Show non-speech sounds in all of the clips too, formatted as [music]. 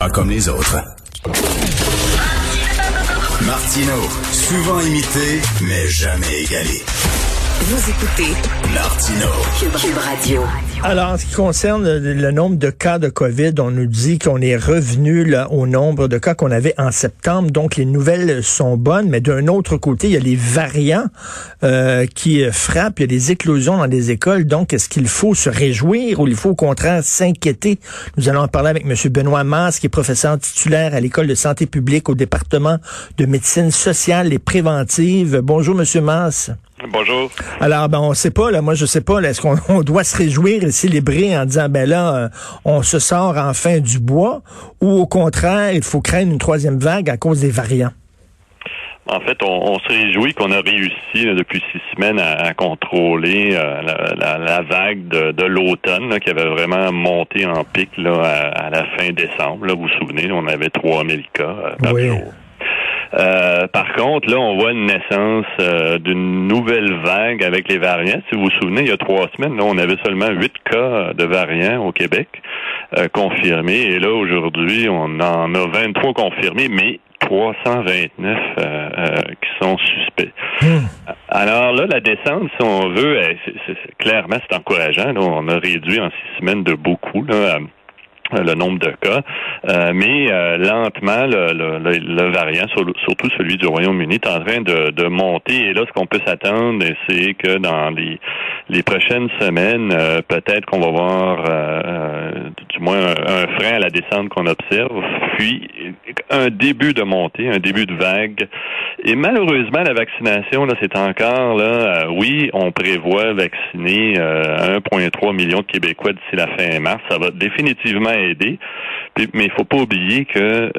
Pas comme les autres. Martino, souvent imité, mais jamais égalé. Vous écoutez Martino. Cube Radio. Alors, en ce qui concerne le, nombre de cas de COVID, on nous dit qu'on est revenu au nombre de cas qu'on avait en septembre. Donc, les nouvelles sont bonnes. Mais d'un autre côté, il y a les variants euh, qui frappent. Il y a des éclosions dans les écoles. Donc, est-ce qu'il faut se réjouir ou il faut au contraire s'inquiéter? Nous allons en parler avec M. Benoît Masse, qui est professeur titulaire à l'École de santé publique au département de médecine sociale et préventive. Bonjour, M. Masse. Bonjour. Alors, ben, on sait pas, là, moi, je sais pas, est-ce qu'on [laughs] on doit se réjouir et célébrer en disant, ben là, euh, on se sort enfin du bois, ou au contraire, il faut craindre une troisième vague à cause des variants? En fait, on, on se réjouit qu'on a réussi là, depuis six semaines à, à contrôler euh, la, la, la, vague de, de l'automne qui avait vraiment monté en pic là, à, à la fin décembre. Là, vous vous souvenez, on avait 3000 cas euh, par Oui. jour. Euh, par contre, là, on voit une naissance euh, d'une nouvelle vague avec les variants. Si vous vous souvenez, il y a trois semaines, là, on avait seulement huit cas de variants au Québec euh, confirmés. Et là, aujourd'hui, on en a 23 confirmés, mais 329 euh, euh, qui sont suspects. Alors là, la descente, si on veut, clairement, c'est encourageant. là. On a réduit en six semaines de beaucoup. Là, le nombre de cas, Euh, mais euh, lentement, le, le, le- variant, sur- surtout celui du Royaume-Uni, est en train de, de monter. Et là, ce qu'on peut s'attendre, c'est que dans les, les prochaines semaines, euh, peut-être qu'on va voir euh, euh, du moins un frein à la descente qu'on observe, puis un début de montée, un début de vague. Et malheureusement, la vaccination, là, c'est encore là. euh, oui, on prévoit vacciner euh, 1,3 million de Québécois d'ici la fin mars. Ça va définitivement aider. Puis- mais il faut pas oublier que euh,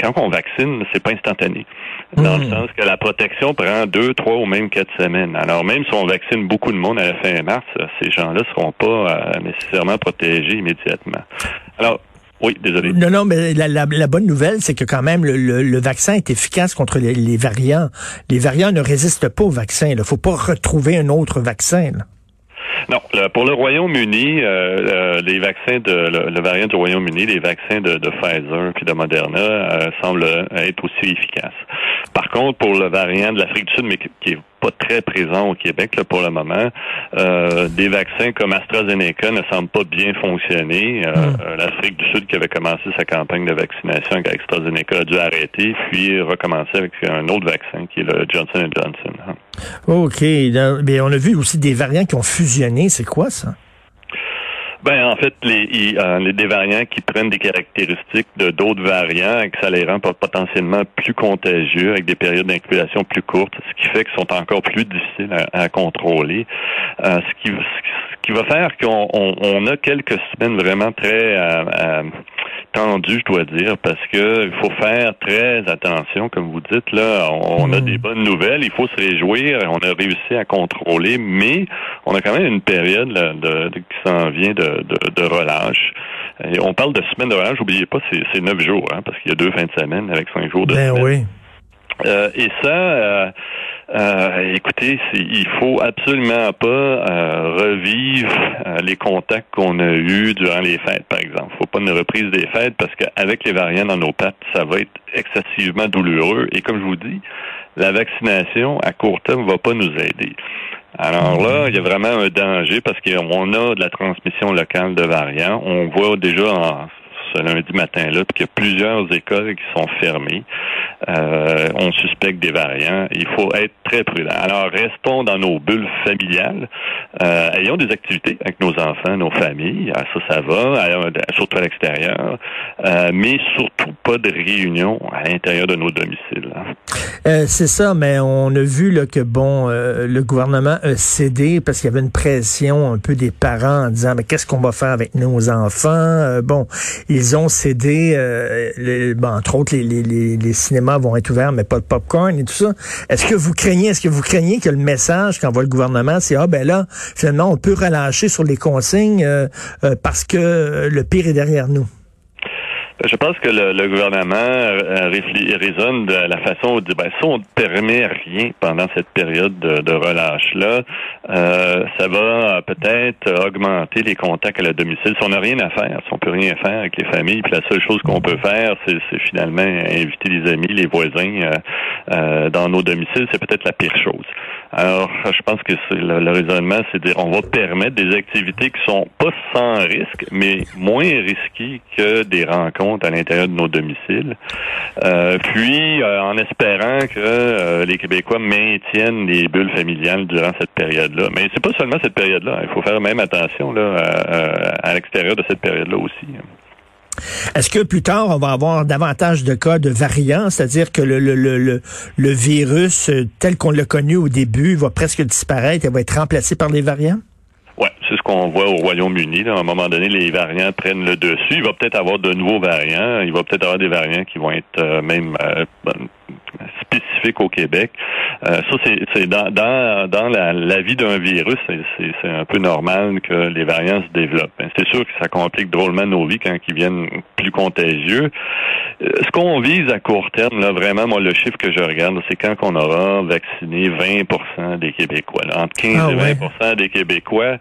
quand on vaccine, c'est pas instantané. Dans le Mhm. sens que la protection prend deux, trois ou même quatre semaines. Alors même si on vaccine beaucoup de monde à la fin mars, euh, ces gens-là seront pas euh, nécessairement protégés immédiatement. Alors, oui, désolé. Non, non, mais la, la- la bonne nouvelle, c'est que quand même, le, le- le vaccin est efficace contre les, les variants. Les variants ne résistent pas au vaccin. Il ne faut pas retrouver un autre vaccin. là. Non, pour le Royaume-Uni, euh, euh, les vaccins de le, le variant du Royaume-Uni, les vaccins de, de Pfizer puis de Moderna euh, semblent être aussi efficaces. Par contre, pour le variant de l'Afrique du Sud, mais qui, est pas très présent au Québec là, pour le moment, euh, des vaccins comme AstraZeneca ne semblent pas bien fonctionner. Euh, euh, L'Afrique du Sud qui avait commencé sa campagne de vaccination avec AstraZeneca a dû arrêter, puis recommencer avec un autre vaccin qui est le Johnson Johnson. OK. Mais on a vu aussi des variants qui ont fusionné. C'est quoi ça? Ben en fait, les, euh, les des variants qui prennent des caractéristiques de d'autres variants et que ça les rend pot- potentiellement plus contagieux avec des périodes d'incubation plus courtes, ce qui fait qu'ils sont encore plus difficiles à, à contrôler. Euh, ce, qui, ce qui va faire qu'on on, on a quelques semaines vraiment très euh, tendues, je dois dire, parce que il faut faire très attention, comme vous dites là. On, a Mm. des bonnes nouvelles, il faut se réjouir. On a réussi à contrôler, mais on a quand même une période là, de, de- qui s'en vient de, de, de relâche. Et on parle de semaine de relâche, n'oubliez pas, c'est, c'est neuf jours, hein, parce qu'il y a deux fins de semaine avec cinq jours de Ben semaine. oui. Euh, et ça, euh, euh, écoutez, il faut absolument pas euh, revivre euh, les contacts qu'on a eus durant les fêtes, par exemple. faut pas une reprise des fêtes parce qu'avec les variants dans nos pattes, ça va être excessivement douloureux. Et comme je vous dis, la vaccination à court terme va pas nous aider. Alors là, il y a vraiment un danger parce qu'on a de la transmission locale de variants. On voit déjà en lundi matin-là qu'il y a plusieurs écoles qui sont fermées. Euh, on suspecte des variants. Il faut être très prudent. Alors, restons dans nos bulles familiales. Euh, ayons des activités avec nos enfants, nos familles. Ah, ça, ça va, surtout à l'extérieur. Euh, mais surtout pas de réunion à l'intérieur de nos domiciles. hein. C'est ça, mais on a vu que bon, le gouvernement a cédé parce qu'il y avait une pression un peu des parents en disant mais qu'est-ce qu'on va faire avec nos enfants? Bon, ils ont cédé, euh, le- bon, entre autres les, les, les, les cinémas vont être ouverts, mais pas de popcorn et tout ça. Est-ce que vous craignez, est-ce que vous craignez que le message qu'envoie le gouvernement, c'est ah ben là finalement on peut relâcher sur les consignes euh, euh, parce que le pire est derrière nous? Je pense que le, le gouvernement euh, raisonne de la façon où ben, si on ne permet rien pendant cette période de, de relâche-là, euh, ça va peut-être augmenter les contacts à la domicile. Si on n'a rien à faire, si on peut rien faire avec les familles, puis la seule chose qu'on peut faire, c'est, finalement inviter les amis, les voisins euh, euh, dans nos domiciles, c'est peut-être la pire chose. Alors, je pense que le, le, raisonnement, c'est dire on va permettre des activités qui sont pas sans risque, mais moins risquées que des rencontres à l'intérieur de nos domiciles. Euh, puis, euh, en espérant que euh, les Québécois maintiennent les bulles familiales durant cette période-là. Mais c'est pas seulement cette période-là. Il faut faire même attention là, à, à l'extérieur de cette période-là aussi. Est-ce que plus tard, on va avoir davantage de cas de variants, c'est-à-dire que le, virus tel qu'on l'a connu au début va presque disparaître et va être remplacé par les variants? Oui, c'est ce qu'on voit au Royaume-Uni. À un moment donné, les variants prennent le dessus. Il va peut-être avoir de nouveaux variants. Il va peut-être avoir des variants qui vont être euh, même euh, au Québec. Euh, ça, c'est dans, dans, dans la, la vie d'un virus, c'est un peu normal que les variants se développent. Ben, c'est sûr que ça complique drôlement nos vies quand ils viennent plus contagieux. Euh, ce qu'on vise à court terme, là, vraiment, moi, le chiffre que je regarde, c'est quand on aura vacciné 20% des Québécois, entre 15 ah et 20% des Québécois.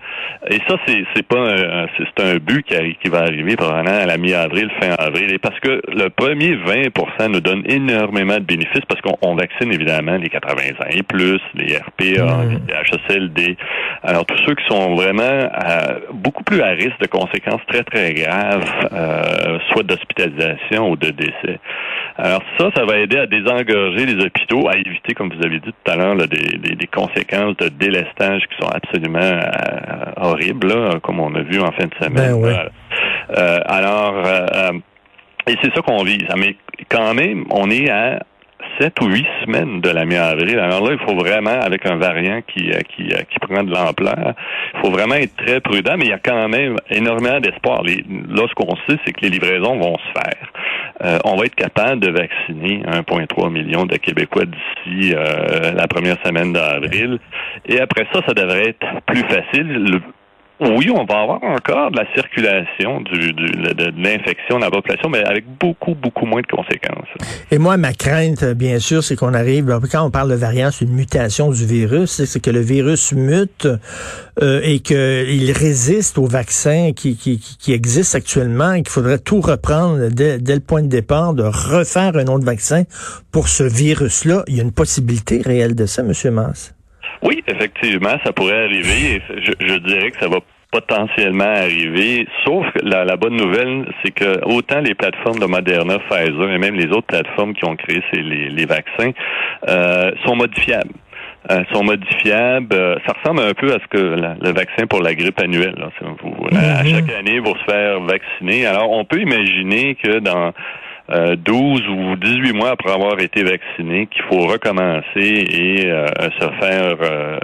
Et ça, c'est pas c'est un but qui, qui va arriver probablement à la mi-avril, fin avril. Et parce que le premier 20% nous donne énormément de bénéfices parce qu'on vaccine évidemment les 80 ans et plus, les RPA, mmh. les HSLD. Alors, tous ceux qui sont vraiment euh, beaucoup plus à risque de conséquences très, très graves, euh, soit d'hospitalisation ou de décès. Alors ça, ça va aider à désengorger les hôpitaux, à éviter, comme vous avez dit tout à l'heure, des, des, des, conséquences de délestage qui sont absolument euh, horribles, là, comme on a vu en fin de semaine. Ben euh, alors, euh, et c'est ça qu'on vise. Mais quand même, on est à sept ou huit semaines de la mi-avril. Alors là, il faut vraiment, avec un variant qui, euh, qui, euh, qui prend de l'ampleur, il faut vraiment être très prudent, mais il y a quand même énormément d'espoir. Là, ce qu'on sait, c'est que les livraisons vont se faire. Euh, on va être capable de vacciner 1,3 million de Québécois d'ici la première semaine d'avril. Et après ça, ça devrait être plus facile. Oui, on va avoir encore de la circulation du, du de, l'infection dans la population, mais avec beaucoup, beaucoup moins de conséquences. Et moi, ma crainte, bien sûr, c'est qu'on arrive, quand on parle de variant, c'est une mutation du virus, c'est que le virus mute euh, et qu'il résiste au vaccin qui, qui, qui existe actuellement et qu'il faudrait tout reprendre dès, dès, le point de départ, de refaire un autre vaccin pour ce virus-là. Il y a une possibilité réelle de ça, M. Mass? Oui, effectivement, ça pourrait arriver. Je, je dirais que ça va potentiellement arriver. Sauf que la, la bonne nouvelle, c'est que autant les plateformes de Moderna, Pfizer et même les autres plateformes qui ont créé ces, les, les vaccins euh, sont modifiables. Euh, sont modifiables. Euh, ça ressemble un peu à ce que le vaccin pour la grippe annuelle. Là. Vous, À mm-hmm. chaque année, vous se faire vacciner. Alors, on peut imaginer que dans 12 euh, ou 18 mois après avoir été vacciné qu'il faut recommencer et euh, se faire euh,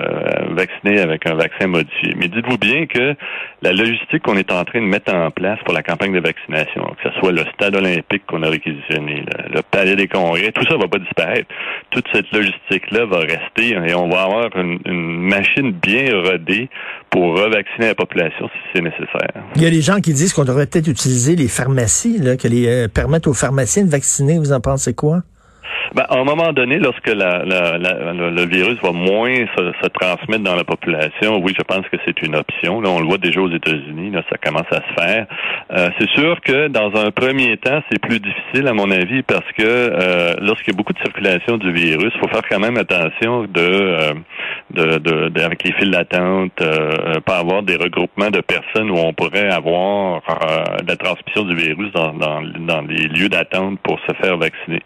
vacciner avec un vaccin modifié. Mais dites-vous bien que la logistique qu'on est en train de mettre en place pour la campagne de vaccination, que ce soit le stade olympique qu'on a réquisitionné, le, palais des congrès, tout ça va pas disparaître. Toute cette logistique-là va rester et on va avoir une, une machine bien rodée pour revacciner la population si c'est nécessaire. Il y a des gens qui disent qu'on devrait peut-être utiliser les pharmacies, là, que les euh, permettre aux pharmaciens de vacciner. Vous en pensez quoi? Ben, à un moment donné, lorsque la, la, la, le virus va moins se, se, transmettre dans la population, oui, je pense que c'est une option. Là, on le voit déjà aux États-Unis, là, ça commence à se faire. Euh, c'est sûr que dans un premier temps, c'est plus difficile à mon avis parce que euh, lorsqu'il y a beaucoup de circulation du virus, il faut faire quand même attention de, euh, de, de, avec les files d'attente, euh, pas avoir des regroupements de personnes où on pourrait avoir euh, la transmission du virus dans, dans, dans les lieux d'attente pour se faire vacciner.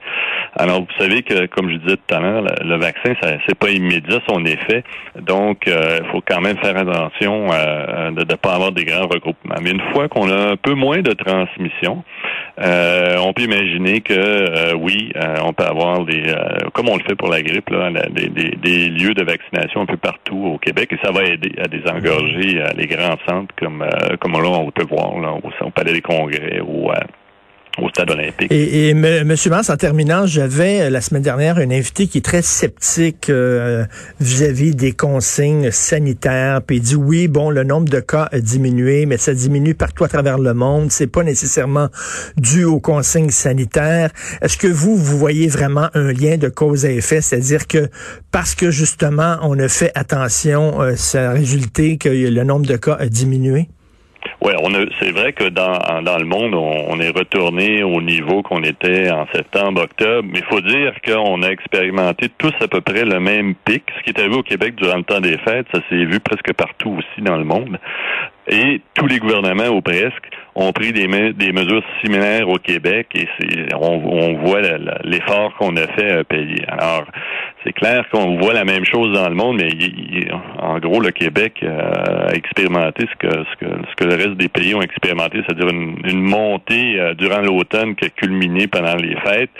Alors, vous savez que, comme je disais tout à l'heure, le, vaccin, ça c'est pas immédiat son effet. Donc, il euh, faut quand même faire attention euh, de ne pas avoir des grands regroupements. Mais une fois qu'on a un peu moins de transmission, euh, on peut imaginer que oui, on peut avoir des, comme on le fait pour la grippe, là, des, des, des, lieux de vaccination un peu partout au Québec, et ça va aider à désengorger les grands centres comme comme là on peut voir là, au, au Palais des Congrès ou au stade olympique. Et, et M. Mans, en terminant, j'avais euh, la semaine dernière une invité qui est très sceptique euh, vis-à-vis des consignes sanitaires, puis il dit oui, bon, le nombre de cas a diminué, mais ça diminue partout à travers le monde. C'est pas nécessairement dû aux consignes sanitaires. Est-ce que vous, vous voyez vraiment un lien de cause à effet, c'est-à-dire que parce que justement on a fait attention, euh, ça a résulté que le nombre de cas a diminué? Oui, on c'est vrai que dans, dans le monde, on, est retourné au niveau qu'on était en septembre, octobre, mais il faut dire qu'on a expérimenté tous à peu près le même pic. Ce qui est arrivé au Québec durant le temps des fêtes, ça s'est vu presque partout aussi dans le monde. Et tous les gouvernements, ou presque, ont pris des, mesures similaires au Québec et on, on voit l'effort qu'on a fait à payer. Alors, c'est clair qu'on voit la même chose dans le monde, mais en gros, le Québec a expérimenté ce que, le reste des pays ont expérimenté, c'est-à-dire une, une montée euh, durant l'automne qui a culminé pendant les fêtes.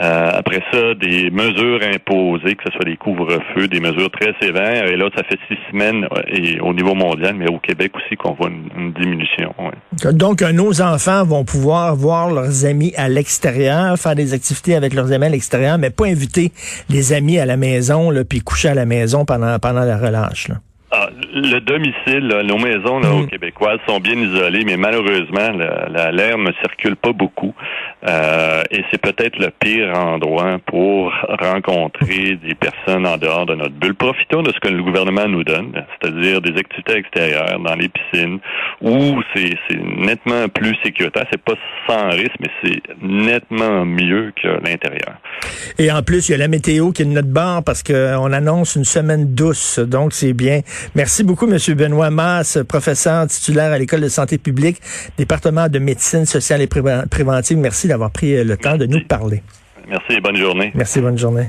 Euh, après ça, des mesures imposées, que ce soit des couvre-feux, des mesures très sévères. Et là, ça fait six semaines euh, et au niveau mondial, mais au Québec aussi, qu'on voit une, diminution. Donc, nos enfants vont pouvoir voir leurs amis à l'extérieur, faire des activités avec leurs amis à l'extérieur, mais pas inviter les amis à la maison, là, puis coucher à la maison pendant, pendant la relâche. Là. Ah, le domicile, nos maisons là, mm. Québécoises sont bien isolées, mais malheureusement, l'air ne circule pas beaucoup. Euh, et c'est peut-être le pire endroit pour rencontrer des personnes en dehors de notre bulle. Profitons de ce que le gouvernement nous donne, c'est-à-dire des activités extérieures dans les piscines, où c'est nettement plus sécuritaire. C'est pas sans risque, mais c'est nettement mieux que l'intérieur. Et en plus, il y a la météo qui est de notre bord parce qu'on annonce une semaine douce, donc c'est bien. Merci beaucoup, M. Benoît Mass, professeur titulaire à l'École de santé publique, département de médecine sociale et préventive. Merci d'avoir pris euh, le temps de nous parler. Merci et bonne journée. Merci, bonne journée.